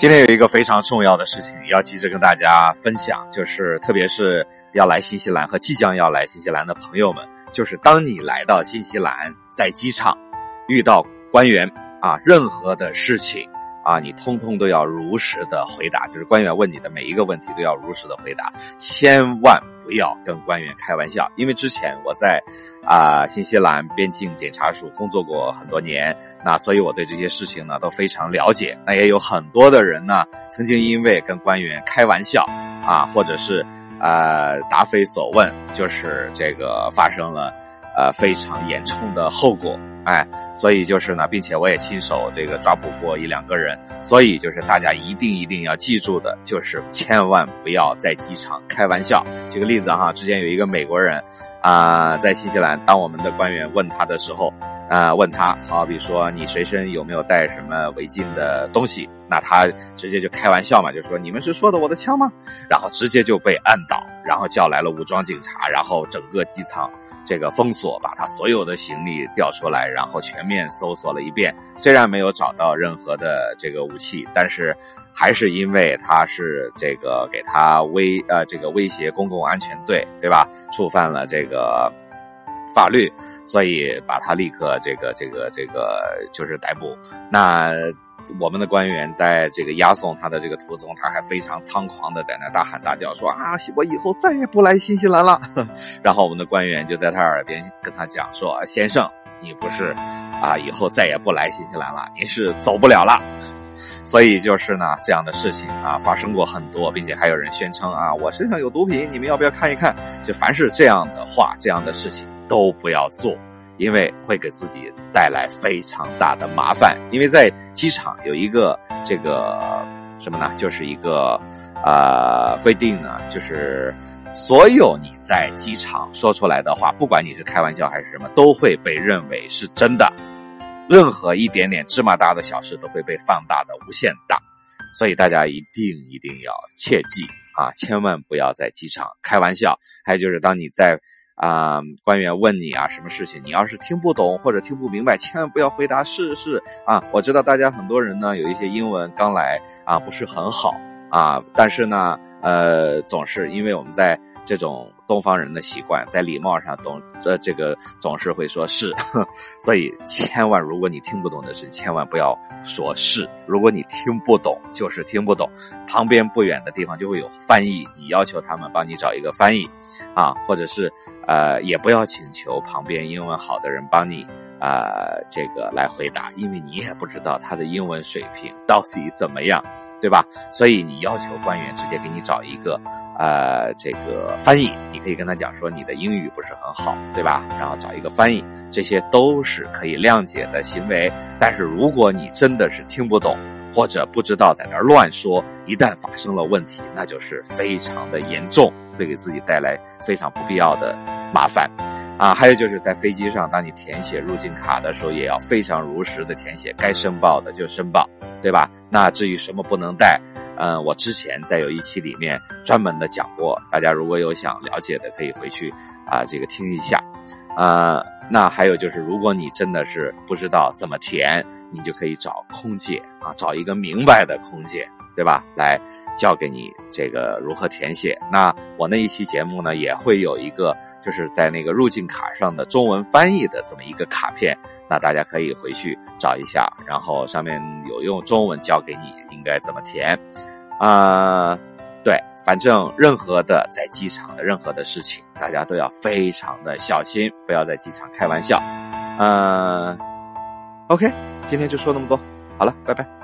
今天有一个非常重要的事情要急着跟大家分享，就是特别是要来新西兰和即将要来新西兰的朋友们，就是当你来到新西兰，在机场遇到官员啊，任何的事情啊，你通通都要如实的回答，就是官员问你的每一个问题都要如实的回答，千万不要跟官员开玩笑，因为之前我在。啊，新西兰边境检查署工作过很多年，那所以我对这些事情呢都非常了解。那也有很多的人呢，曾经因为跟官员开玩笑啊，或者是呃答非所问，就是这个发生了呃非常严重的后果。哎，所以就是呢，并且我也亲手这个抓捕过一两个人。所以就是大家一定一定要记住的，就是千万不要在机场开玩笑。举个例子哈，之前有一个美国人。啊，在新西兰，当我们的官员问他的时候，啊，问他，好比说你随身有没有带什么违禁的东西，那他直接就开玩笑嘛，就说你们是说的我的枪吗？然后直接就被按倒，然后叫来了武装警察，然后整个机舱这个封锁，把他所有的行李调出来，然后全面搜索了一遍，虽然没有找到任何的这个武器，但是。还是因为他是这个给他威呃这个威胁公共安全罪，对吧？触犯了这个法律，所以把他立刻这个这个这个就是逮捕。那我们的官员在这个押送他的这个途中，他还非常猖狂的在那大喊大叫说啊，我以后再也不来新西兰了。然后我们的官员就在他耳边跟他讲说，先生，你不是啊，以后再也不来新西兰了，你是走不了了。所以就是呢，这样的事情啊发生过很多，并且还有人宣称啊，我身上有毒品，你们要不要看一看？就凡是这样的话，这样的事情都不要做，因为会给自己带来非常大的麻烦。因为在机场有一个这个什么呢？就是一个呃规定呢，就是所有你在机场说出来的话，不管你是开玩笑还是什么，都会被认为是真的。任何一点点芝麻大的小事都会被放大的无限大，所以大家一定一定要切记啊，千万不要在机场开玩笑。还有就是，当你在啊官员问你啊什么事情，你要是听不懂或者听不明白，千万不要回答是是啊。我知道大家很多人呢有一些英文刚来啊不是很好啊，但是呢呃总是因为我们在。这种东方人的习惯，在礼貌上总这这个总是会说是，所以千万如果你听不懂的事，千万不要说是。如果你听不懂，就是听不懂。旁边不远的地方就会有翻译，你要求他们帮你找一个翻译，啊，或者是呃，也不要请求旁边英文好的人帮你啊，这个来回答，因为你也不知道他的英文水平到底怎么样，对吧？所以你要求官员直接给你找一个。呃，这个翻译，你可以跟他讲说你的英语不是很好，对吧？然后找一个翻译，这些都是可以谅解的行为。但是如果你真的是听不懂，或者不知道在那乱说，一旦发生了问题，那就是非常的严重，会给自己带来非常不必要的麻烦。啊，还有就是在飞机上，当你填写入境卡的时候，也要非常如实的填写，该申报的就申报，对吧？那至于什么不能带？嗯，我之前在有一期里面专门的讲过，大家如果有想了解的，可以回去啊这个听一下。啊，那还有就是，如果你真的是不知道怎么填，你就可以找空姐啊，找一个明白的空姐，对吧？来教给你这个如何填写。那我那一期节目呢，也会有一个就是在那个入境卡上的中文翻译的这么一个卡片。那大家可以回去找一下，然后上面有用中文教给你应该怎么填，啊，对，反正任何的在机场的任何的事情，大家都要非常的小心，不要在机场开玩笑，嗯，OK，今天就说那么多，好了，拜拜。